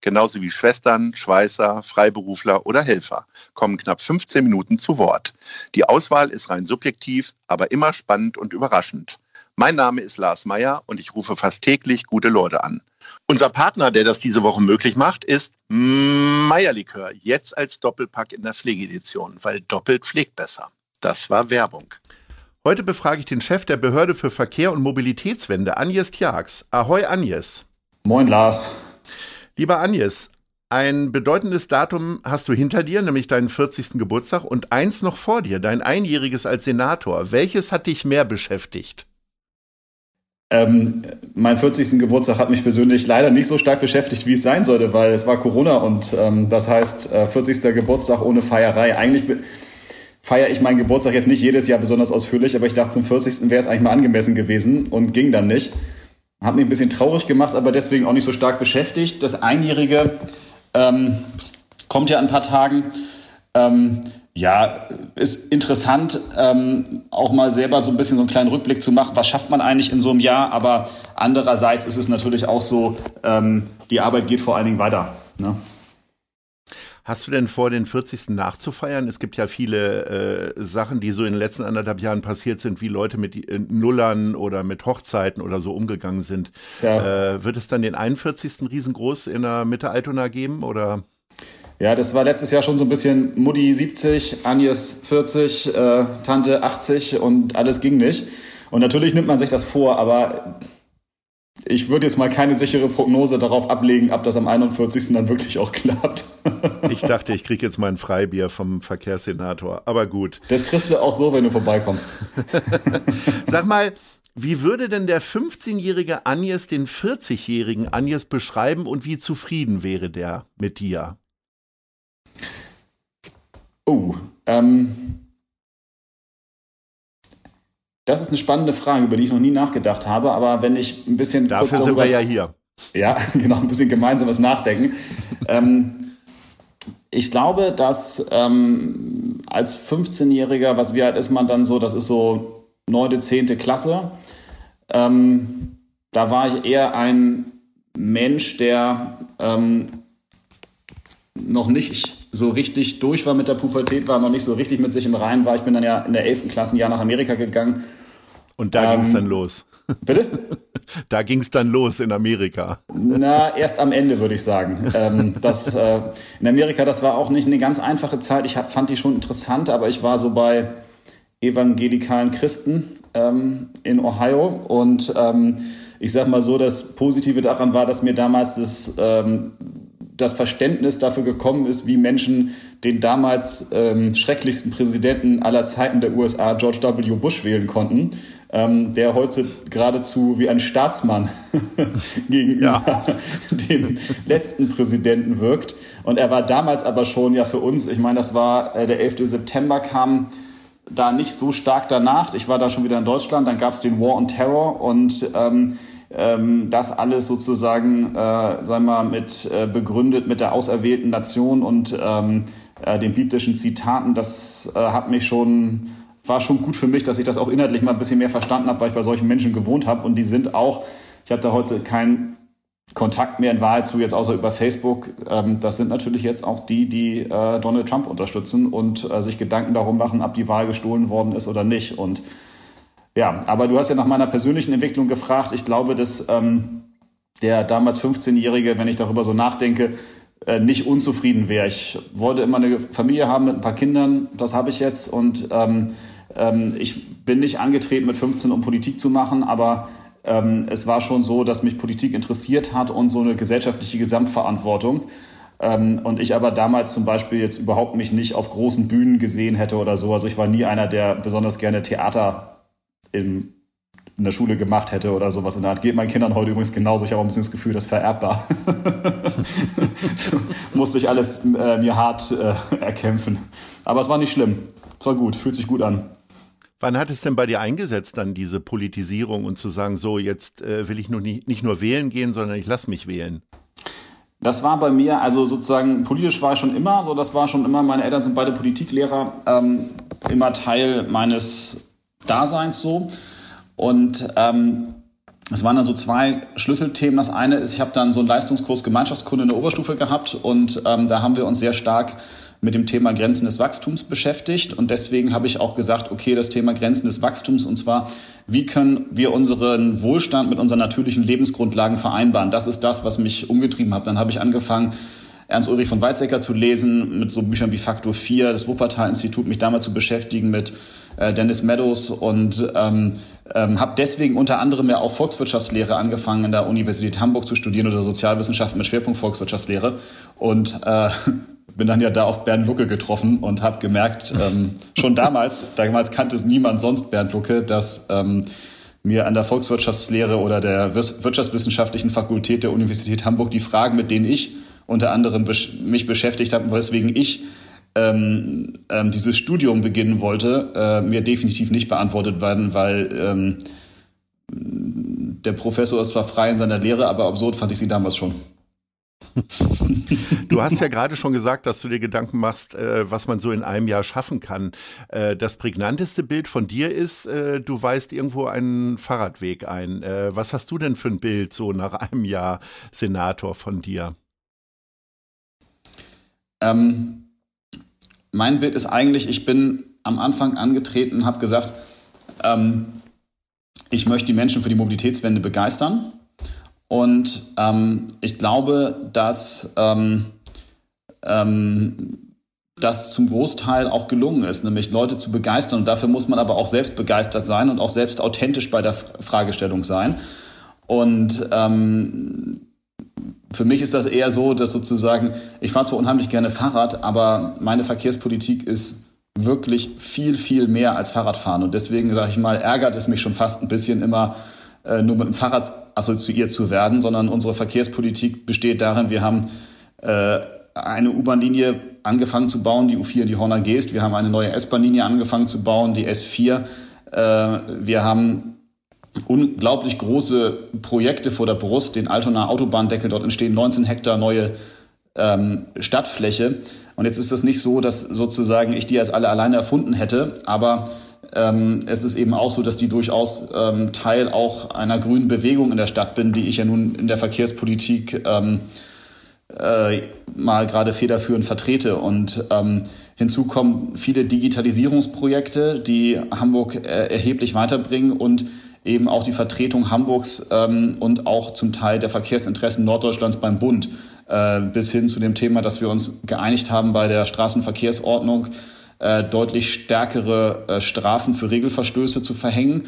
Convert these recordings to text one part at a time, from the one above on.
genauso wie Schwestern, Schweißer, Freiberufler oder Helfer, kommen knapp 15 Minuten zu Wort. Die Auswahl ist rein subjektiv, aber immer spannend und überraschend. Mein Name ist Lars Meyer und ich rufe fast täglich gute Leute an. Unser Partner, der das diese Woche möglich macht, ist Meierlikör, jetzt als Doppelpack in der Pflegedition, weil doppelt pflegt besser. Das war Werbung. Heute befrage ich den Chef der Behörde für Verkehr und Mobilitätswende, Agnes Tjax. Ahoi, Agnes. Moin, Lars. Lieber Agnes, ein bedeutendes Datum hast du hinter dir, nämlich deinen 40. Geburtstag und eins noch vor dir, dein Einjähriges als Senator. Welches hat dich mehr beschäftigt? Ähm, mein 40. Geburtstag hat mich persönlich leider nicht so stark beschäftigt, wie es sein sollte, weil es war Corona und ähm, das heißt äh, 40. Geburtstag ohne Feierei. Eigentlich feiere ich meinen Geburtstag jetzt nicht jedes Jahr besonders ausführlich, aber ich dachte, zum 40. wäre es eigentlich mal angemessen gewesen und ging dann nicht. Hat mich ein bisschen traurig gemacht, aber deswegen auch nicht so stark beschäftigt. Das Einjährige ähm, kommt ja in ein paar Tagen. Ähm, ja, ist interessant, ähm, auch mal selber so ein bisschen so einen kleinen Rückblick zu machen. Was schafft man eigentlich in so einem Jahr? Aber andererseits ist es natürlich auch so, ähm, die Arbeit geht vor allen Dingen weiter. Ne? Hast du denn vor, den 40. nachzufeiern? Es gibt ja viele äh, Sachen, die so in den letzten anderthalb Jahren passiert sind, wie Leute mit äh, Nullern oder mit Hochzeiten oder so umgegangen sind. Ja. Äh, wird es dann den 41. riesengroß in der Mitte Altona geben oder? Ja, das war letztes Jahr schon so ein bisschen Mutti 70, Agnes 40, äh, Tante 80 und alles ging nicht. Und natürlich nimmt man sich das vor, aber ich würde jetzt mal keine sichere Prognose darauf ablegen, ob das am 41. dann wirklich auch klappt. ich dachte, ich kriege jetzt mal ein Freibier vom Verkehrssenator, aber gut. Das kriegst du auch so, wenn du vorbeikommst. Sag mal, wie würde denn der 15-jährige Agnes den 40-jährigen Agnes beschreiben und wie zufrieden wäre der mit dir? Oh, ähm, das ist eine spannende Frage, über die ich noch nie nachgedacht habe. Aber wenn ich ein bisschen. Dafür darüber, sind wir ja hier. Ja, genau, ein bisschen gemeinsames Nachdenken. ähm, ich glaube, dass ähm, als 15-Jähriger, was wie alt ist man dann so, das ist so neunte, zehnte Klasse. Ähm, da war ich eher ein Mensch, der ähm, noch nicht so richtig durch war mit der Pubertät, war noch nicht so richtig mit sich im Reinen war. Ich bin dann ja in der 11. Klasse ein Jahr nach Amerika gegangen und da ähm, ging es dann los. Bitte? Da ging es dann los in Amerika. Na, erst am Ende würde ich sagen. Ähm, das, äh, in Amerika, das war auch nicht eine ganz einfache Zeit. Ich hab, fand die schon interessant, aber ich war so bei evangelikalen Christen ähm, in Ohio und ähm, ich sag mal so, das Positive daran war, dass mir damals das ähm, das Verständnis dafür gekommen ist, wie Menschen den damals ähm, schrecklichsten Präsidenten aller Zeiten der USA, George W. Bush, wählen konnten, ähm, der heute geradezu wie ein Staatsmann gegenüber ja. dem letzten Präsidenten wirkt. Und er war damals aber schon ja für uns, ich meine, das war äh, der 11. September, kam da nicht so stark danach. Ich war da schon wieder in Deutschland, dann gab es den War on Terror und ähm, ähm, das alles sozusagen, äh, sagen wir mal, mit äh, begründet mit der auserwählten Nation und ähm, äh, den biblischen Zitaten. Das äh, hat mich schon war schon gut für mich, dass ich das auch inhaltlich mal ein bisschen mehr verstanden habe, weil ich bei solchen Menschen gewohnt habe und die sind auch. Ich habe da heute keinen Kontakt mehr in Wahrheit zu jetzt außer über Facebook. Ähm, das sind natürlich jetzt auch die, die äh, Donald Trump unterstützen und äh, sich Gedanken darum machen, ob die Wahl gestohlen worden ist oder nicht. Und ja, aber du hast ja nach meiner persönlichen Entwicklung gefragt. Ich glaube, dass ähm, der damals 15-Jährige, wenn ich darüber so nachdenke, äh, nicht unzufrieden wäre. Ich wollte immer eine Familie haben mit ein paar Kindern, das habe ich jetzt. Und ähm, ähm, ich bin nicht angetreten mit 15, um Politik zu machen, aber ähm, es war schon so, dass mich Politik interessiert hat und so eine gesellschaftliche Gesamtverantwortung. Ähm, und ich aber damals zum Beispiel jetzt überhaupt mich nicht auf großen Bühnen gesehen hätte oder so. Also ich war nie einer, der besonders gerne Theater im in der Schule gemacht hätte oder sowas in der Art. Geht meinen Kindern heute übrigens genauso. Ich habe auch ein bisschen das Gefühl, das ist vererbbar. so, musste ich alles äh, mir hart äh, erkämpfen. Aber es war nicht schlimm. Es war gut, fühlt sich gut an. Wann hat es denn bei dir eingesetzt, dann diese Politisierung und zu sagen, so jetzt äh, will ich nur nicht, nicht nur wählen gehen, sondern ich lasse mich wählen? Das war bei mir, also sozusagen politisch war ich schon immer, so das war schon immer, meine Eltern sind beide Politiklehrer, ähm, immer Teil meines Daseins so. Und ähm, es waren dann so zwei Schlüsselthemen. Das eine ist, ich habe dann so einen Leistungskurs Gemeinschaftskunde in der Oberstufe gehabt und ähm, da haben wir uns sehr stark mit dem Thema Grenzen des Wachstums beschäftigt. Und deswegen habe ich auch gesagt, okay, das Thema Grenzen des Wachstums, und zwar, wie können wir unseren Wohlstand mit unseren natürlichen Lebensgrundlagen vereinbaren? Das ist das, was mich umgetrieben hat. Dann habe ich angefangen, Ernst Ulrich von Weizsäcker zu lesen, mit so Büchern wie Faktor 4, das Wuppertal-Institut, mich damals zu beschäftigen mit äh, Dennis Meadows und ähm, ähm, habe deswegen unter anderem ja auch Volkswirtschaftslehre angefangen in der Universität Hamburg zu studieren oder Sozialwissenschaften mit Schwerpunkt Volkswirtschaftslehre und äh, bin dann ja da auf Bernd Lucke getroffen und habe gemerkt, ähm, schon damals, damals kannte es niemand sonst Bernd Lucke, dass ähm, mir an der Volkswirtschaftslehre oder der Wirtschaftswissenschaftlichen Fakultät der Universität Hamburg die Fragen, mit denen ich unter anderem mich beschäftigt habe, weswegen ich ähm, ähm, dieses Studium beginnen wollte, äh, mir definitiv nicht beantwortet werden, weil ähm, der Professor ist zwar frei in seiner Lehre, aber absurd fand ich sie damals schon. Du hast ja gerade schon gesagt, dass du dir Gedanken machst, äh, was man so in einem Jahr schaffen kann. Äh, das prägnanteste Bild von dir ist, äh, du weist irgendwo einen Fahrradweg ein. Äh, was hast du denn für ein Bild so nach einem Jahr Senator von dir? Ähm, mein Bild ist eigentlich, ich bin am Anfang angetreten, habe gesagt, ähm, ich möchte die Menschen für die Mobilitätswende begeistern und ähm, ich glaube, dass ähm, ähm, das zum Großteil auch gelungen ist, nämlich Leute zu begeistern. Und dafür muss man aber auch selbst begeistert sein und auch selbst authentisch bei der Fragestellung sein. Und ähm, für mich ist das eher so, dass sozusagen, ich fahre zwar unheimlich gerne Fahrrad, aber meine Verkehrspolitik ist wirklich viel, viel mehr als Fahrradfahren. Und deswegen, sage ich mal, ärgert es mich schon fast ein bisschen immer, äh, nur mit dem Fahrrad assoziiert zu werden, sondern unsere Verkehrspolitik besteht darin, wir haben äh, eine U-Bahn-Linie angefangen zu bauen, die U4 in die Horner Geest. Wir haben eine neue S-Bahn-Linie angefangen zu bauen, die S4. Äh, wir haben unglaublich große Projekte vor der Brust, den Altonaer Autobahndeckel. Dort entstehen 19 Hektar neue ähm, Stadtfläche. Und jetzt ist das nicht so, dass sozusagen ich die als alle alleine erfunden hätte, aber ähm, es ist eben auch so, dass die durchaus ähm, Teil auch einer grünen Bewegung in der Stadt bin, die ich ja nun in der Verkehrspolitik ähm, äh, mal gerade federführend vertrete. Und ähm, hinzu kommen viele Digitalisierungsprojekte, die Hamburg äh, erheblich weiterbringen und eben auch die Vertretung Hamburgs ähm, und auch zum Teil der Verkehrsinteressen Norddeutschlands beim Bund, äh, bis hin zu dem Thema, dass wir uns geeinigt haben bei der Straßenverkehrsordnung, äh, deutlich stärkere äh, Strafen für Regelverstöße zu verhängen.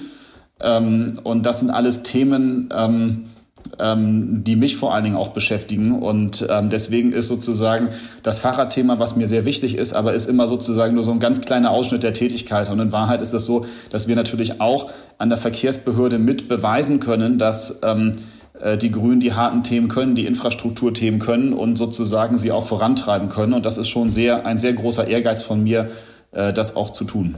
Ähm, und das sind alles Themen, ähm, ähm, die mich vor allen Dingen auch beschäftigen. Und ähm, deswegen ist sozusagen das Fahrradthema, was mir sehr wichtig ist, aber ist immer sozusagen nur so ein ganz kleiner Ausschnitt der Tätigkeit. Und in Wahrheit ist es so, dass wir natürlich auch an der Verkehrsbehörde mit beweisen können, dass ähm, äh, die Grünen die harten Themen können, die Infrastrukturthemen können und sozusagen sie auch vorantreiben können. Und das ist schon sehr, ein sehr großer Ehrgeiz von mir, äh, das auch zu tun.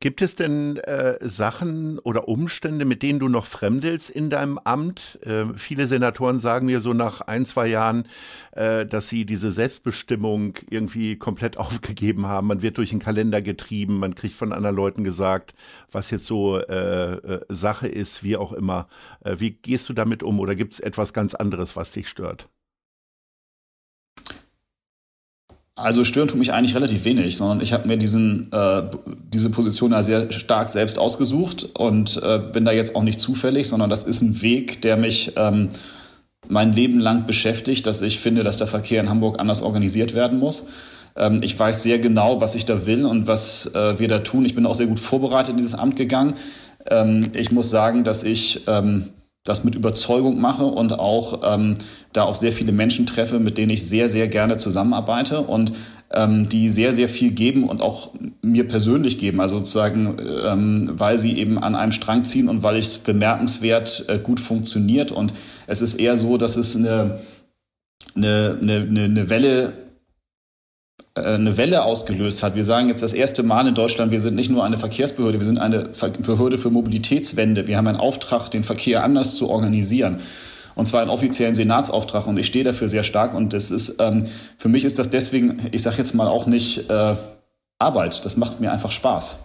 Gibt es denn äh, Sachen oder Umstände, mit denen du noch fremdelst in deinem Amt? Äh, viele Senatoren sagen mir so nach ein, zwei Jahren, äh, dass sie diese Selbstbestimmung irgendwie komplett aufgegeben haben. Man wird durch den Kalender getrieben, man kriegt von anderen Leuten gesagt, was jetzt so äh, äh, Sache ist, wie auch immer. Äh, wie gehst du damit um oder gibt es etwas ganz anderes, was dich stört? Also stören tut mich eigentlich relativ wenig, sondern ich habe mir diesen, äh, diese Position ja sehr stark selbst ausgesucht und äh, bin da jetzt auch nicht zufällig, sondern das ist ein Weg, der mich ähm, mein Leben lang beschäftigt, dass ich finde, dass der Verkehr in Hamburg anders organisiert werden muss. Ähm, ich weiß sehr genau, was ich da will und was äh, wir da tun. Ich bin auch sehr gut vorbereitet in dieses Amt gegangen. Ähm, ich muss sagen, dass ich ähm, das mit Überzeugung mache und auch ähm, da auf sehr viele Menschen treffe, mit denen ich sehr, sehr gerne zusammenarbeite. Und ähm, die sehr, sehr viel geben und auch mir persönlich geben. Also sozusagen, ähm, weil sie eben an einem Strang ziehen und weil es bemerkenswert äh, gut funktioniert. Und es ist eher so, dass es eine, eine, eine, eine Welle eine Welle ausgelöst hat. Wir sagen jetzt das erste Mal in Deutschland, wir sind nicht nur eine Verkehrsbehörde, wir sind eine Behörde für Mobilitätswende. Wir haben einen Auftrag, den Verkehr anders zu organisieren. Und zwar einen offiziellen Senatsauftrag. Und ich stehe dafür sehr stark. Und das ist, ähm, für mich ist das deswegen, ich sage jetzt mal auch nicht äh, Arbeit. Das macht mir einfach Spaß.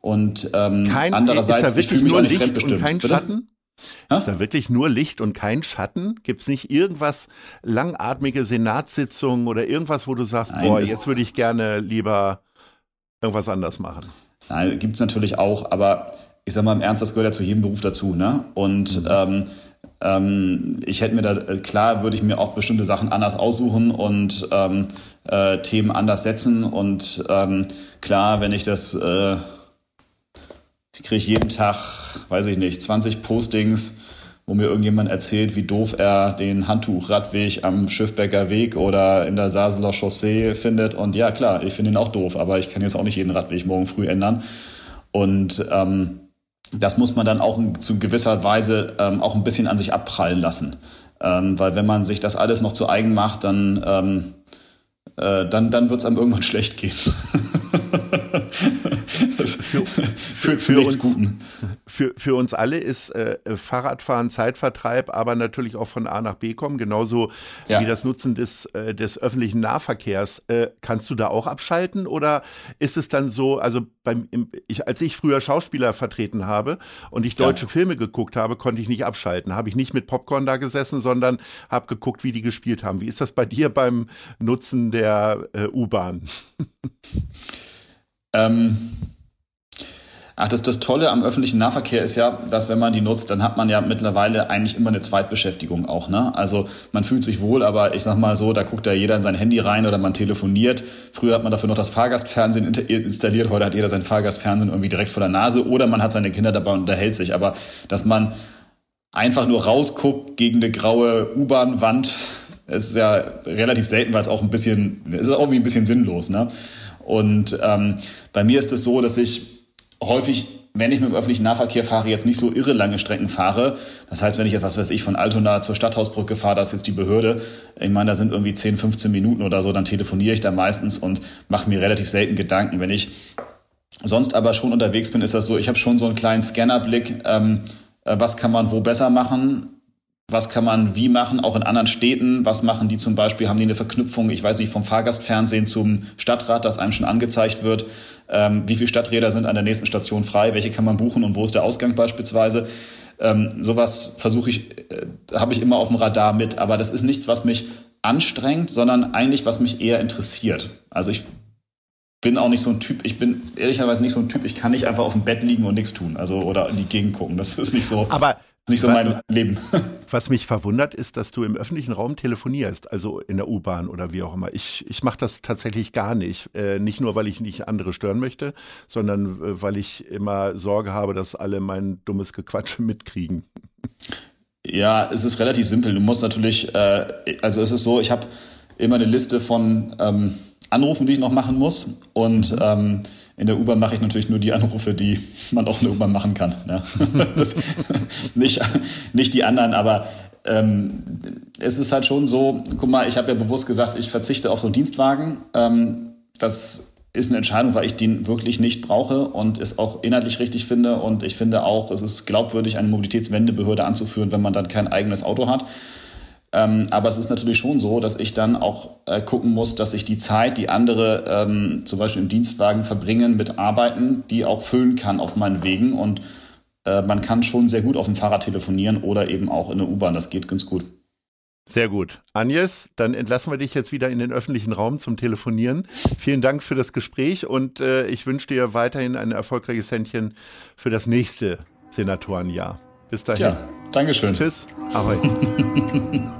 Und ähm, kein, andererseits, ich fühle mich auch nicht fremdbestimmt. Und kein Schatten? Ist da wirklich nur Licht und kein Schatten? Gibt es nicht irgendwas langatmige Senatssitzungen oder irgendwas, wo du sagst, Nein, boah, jetzt würde ich gerne lieber irgendwas anders machen? Nein, gibt es natürlich auch, aber ich sag mal im Ernst, das gehört ja zu jedem Beruf dazu. Ne? Und mhm. ähm, ähm, ich hätte mir da, klar würde ich mir auch bestimmte Sachen anders aussuchen und ähm, äh, Themen anders setzen. Und ähm, klar, wenn ich das äh, ich kriege jeden Tag, weiß ich nicht, 20 Postings, wo mir irgendjemand erzählt, wie doof er den Handtuchradweg am Schiffbecker Weg oder in der Saseler Chaussee findet. Und ja, klar, ich finde ihn auch doof, aber ich kann jetzt auch nicht jeden Radweg morgen früh ändern. Und ähm, das muss man dann auch zu gewisser Weise ähm, auch ein bisschen an sich abprallen lassen. Ähm, weil wenn man sich das alles noch zu eigen macht, dann, ähm, äh, dann, dann wird es einem irgendwann schlecht gehen. für, führt zu nichts Guten. Für, für uns alle ist äh, Fahrradfahren Zeitvertreib, aber natürlich auch von A nach B kommen, genauso ja. wie das Nutzen des, äh, des öffentlichen Nahverkehrs. Äh, kannst du da auch abschalten oder ist es dann so, also beim, im, ich, als ich früher Schauspieler vertreten habe und ich deutsche ja. Filme geguckt habe, konnte ich nicht abschalten. Habe ich nicht mit Popcorn da gesessen, sondern habe geguckt, wie die gespielt haben. Wie ist das bei dir beim Nutzen der äh, U-Bahn? Ähm, ach, das, das Tolle am öffentlichen Nahverkehr ist ja, dass wenn man die nutzt, dann hat man ja mittlerweile eigentlich immer eine Zweitbeschäftigung auch. Ne? Also man fühlt sich wohl, aber ich sag mal so, da guckt ja jeder in sein Handy rein oder man telefoniert. Früher hat man dafür noch das Fahrgastfernsehen installiert, heute hat jeder sein Fahrgastfernsehen irgendwie direkt vor der Nase oder man hat seine Kinder dabei und unterhält sich. Aber dass man einfach nur rausguckt gegen eine graue U-Bahn-Wand, ist ja relativ selten, weil es auch ein bisschen, ist auch irgendwie ein bisschen sinnlos. Ne? Und ähm, bei mir ist es so, dass ich häufig wenn ich mit dem öffentlichen Nahverkehr fahre, jetzt nicht so irre lange Strecken fahre. Das heißt, wenn ich jetzt, was weiß ich, von Altona zur Stadthausbrücke fahre, da ist jetzt die Behörde. Ich meine, da sind irgendwie 10, 15 Minuten oder so, dann telefoniere ich da meistens und mache mir relativ selten Gedanken. Wenn ich sonst aber schon unterwegs bin, ist das so, ich habe schon so einen kleinen Scannerblick, ähm, äh, was kann man wo besser machen was kann man wie machen, auch in anderen Städten, was machen die zum Beispiel, haben die eine Verknüpfung, ich weiß nicht, vom Fahrgastfernsehen zum Stadtrat, das einem schon angezeigt wird, ähm, wie viele Stadträder sind an der nächsten Station frei, welche kann man buchen und wo ist der Ausgang beispielsweise. Ähm, sowas versuche ich, äh, habe ich immer auf dem Radar mit, aber das ist nichts, was mich anstrengt, sondern eigentlich, was mich eher interessiert. Also ich bin auch nicht so ein Typ, ich bin ehrlicherweise nicht so ein Typ, ich kann nicht einfach auf dem Bett liegen und nichts tun, also oder in die Gegend gucken. Das ist nicht so. Aber nicht so mein Leben. Was mich verwundert, ist, dass du im öffentlichen Raum telefonierst, also in der U-Bahn oder wie auch immer. Ich, ich mache das tatsächlich gar nicht. Äh, nicht nur, weil ich nicht andere stören möchte, sondern äh, weil ich immer Sorge habe, dass alle mein dummes Gequatsche mitkriegen. Ja, es ist relativ simpel. Du musst natürlich, äh, also es ist so, ich habe immer eine Liste von ähm, Anrufen, die ich noch machen muss. Und mhm. ähm, in der U-Bahn mache ich natürlich nur die Anrufe, die man auch in der U-Bahn machen kann. Ne? das, nicht, nicht die anderen, aber ähm, es ist halt schon so, guck mal, ich habe ja bewusst gesagt, ich verzichte auf so einen Dienstwagen. Ähm, das ist eine Entscheidung, weil ich den wirklich nicht brauche und es auch inhaltlich richtig finde. Und ich finde auch, es ist glaubwürdig, eine Mobilitätswendebehörde anzuführen, wenn man dann kein eigenes Auto hat. Ähm, aber es ist natürlich schon so, dass ich dann auch äh, gucken muss, dass ich die Zeit, die andere ähm, zum Beispiel im Dienstwagen verbringen mit Arbeiten, die auch füllen kann auf meinen Wegen. Und äh, man kann schon sehr gut auf dem Fahrrad telefonieren oder eben auch in der U-Bahn. Das geht ganz gut. Sehr gut. Agnes, dann entlassen wir dich jetzt wieder in den öffentlichen Raum zum Telefonieren. Vielen Dank für das Gespräch und äh, ich wünsche dir weiterhin ein erfolgreiches Händchen für das nächste Senatorenjahr. Bis dahin. Ja, Dankeschön. Tschüss. Ahoi.